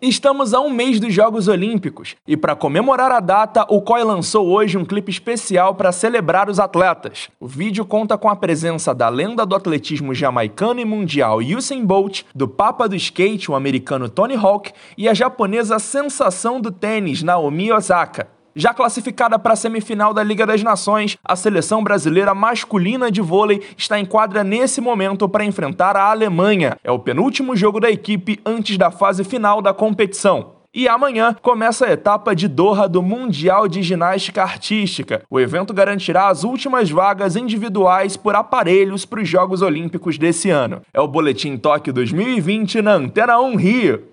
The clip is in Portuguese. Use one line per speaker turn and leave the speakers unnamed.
Estamos a um mês dos Jogos Olímpicos e, para comemorar a data, o COI lançou hoje um clipe especial para celebrar os atletas. O vídeo conta com a presença da lenda do atletismo jamaicano e mundial Usain Bolt, do papa do skate, o americano Tony Hawk, e a japonesa sensação do tênis Naomi Osaka. Já classificada para a semifinal da Liga das Nações, a seleção brasileira masculina de vôlei está em quadra nesse momento para enfrentar a Alemanha. É o penúltimo jogo da equipe antes da fase final da competição. E amanhã começa a etapa de Doha do Mundial de Ginástica Artística. O evento garantirá as últimas vagas individuais por aparelhos para os Jogos Olímpicos desse ano. É o Boletim Tóquio 2020 na Antena 1 Rio.